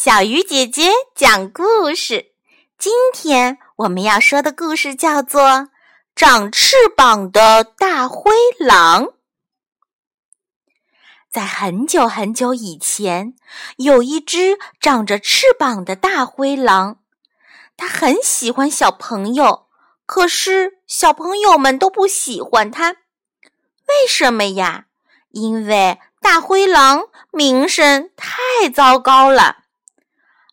小鱼姐姐讲故事。今天我们要说的故事叫做《长翅膀的大灰狼》。在很久很久以前，有一只长着翅膀的大灰狼，它很喜欢小朋友，可是小朋友们都不喜欢它。为什么呀？因为大灰狼名声太糟糕了。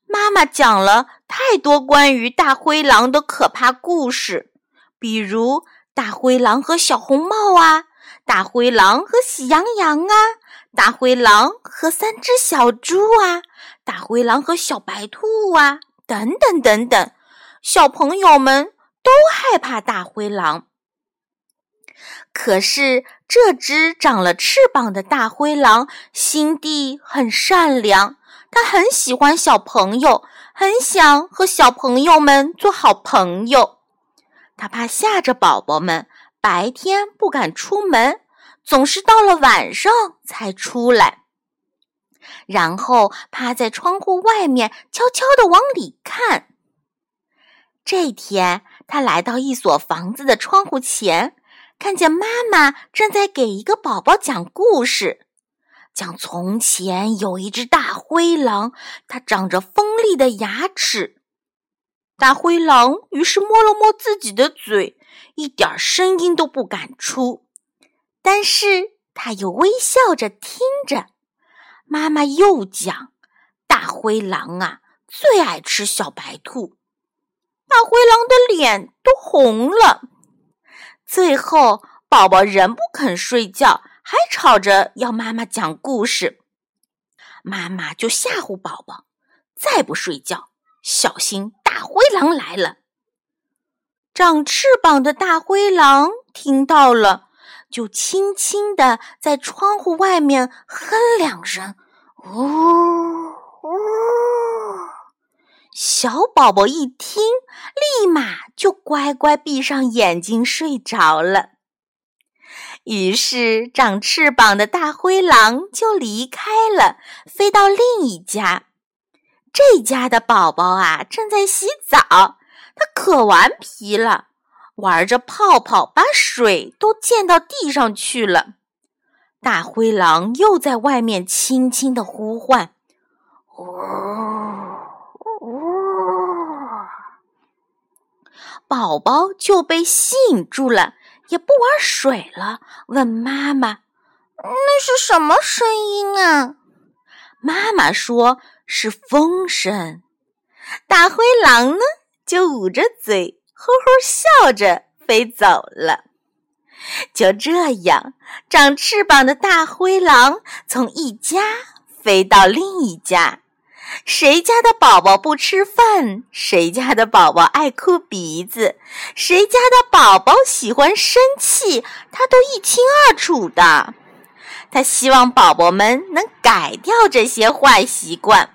妈妈讲了太多关于大灰狼的可怕故事，比如大灰狼和小红帽啊，大灰狼和喜羊羊啊，大灰狼和三只小猪啊，大灰狼和小白兔啊，等等等等。小朋友们都害怕大灰狼。可是这只长了翅膀的大灰狼心地很善良。他很喜欢小朋友，很想和小朋友们做好朋友。他怕吓着宝宝们，白天不敢出门，总是到了晚上才出来。然后趴在窗户外面，悄悄地往里看。这天，他来到一所房子的窗户前，看见妈妈正在给一个宝宝讲故事。讲从前有一只大灰狼，它长着锋利的牙齿。大灰狼于是摸了摸自己的嘴，一点声音都不敢出。但是他又微笑着听着。妈妈又讲：大灰狼啊，最爱吃小白兔。大灰狼的脸都红了。最后，宝宝仍不肯睡觉。还吵着要妈妈讲故事，妈妈就吓唬宝宝：“再不睡觉，小心大灰狼来了。”长翅膀的大灰狼听到了，就轻轻地在窗户外面哼两声：“呜呜。”小宝宝一听，立马就乖乖闭上眼睛睡着了。于是，长翅膀的大灰狼就离开了，飞到另一家。这家的宝宝啊，正在洗澡，他可顽皮了，玩着泡泡，把水都溅到地上去了。大灰狼又在外面轻轻的呼唤：“呜呜！”宝宝就被吸引住了。也不玩水了，问妈妈：“那是什么声音啊？”妈妈说：“是风声。”大灰狼呢，就捂着嘴，呵呵笑着飞走了。就这样，长翅膀的大灰狼从一家飞到另一家。谁家的宝宝不吃饭？谁家的宝宝爱哭鼻子？谁家的宝宝喜欢生气？他都一清二楚的。他希望宝宝们能改掉这些坏习惯。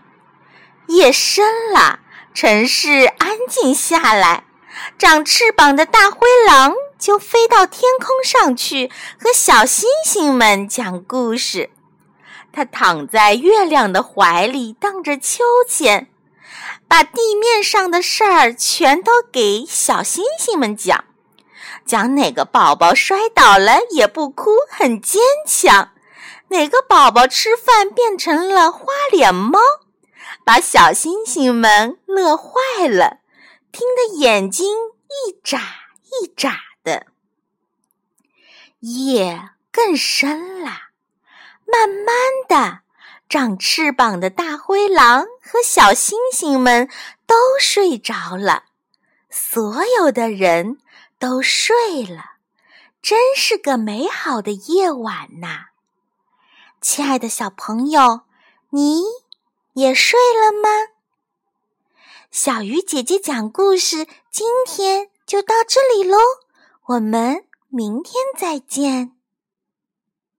夜深了，城市安静下来，长翅膀的大灰狼就飞到天空上去，和小星星们讲故事。他躺在月亮的怀里，荡着秋千，把地面上的事儿全都给小星星们讲。讲哪个宝宝摔倒了也不哭，很坚强；哪个宝宝吃饭变成了花脸猫，把小星星们乐坏了，听得眼睛一眨一眨的。夜更深了。慢慢的，长翅膀的大灰狼和小星星们都睡着了，所有的人都睡了，真是个美好的夜晚呐！亲爱的小朋友，你也睡了吗？小鱼姐姐讲故事，今天就到这里喽，我们明天再见。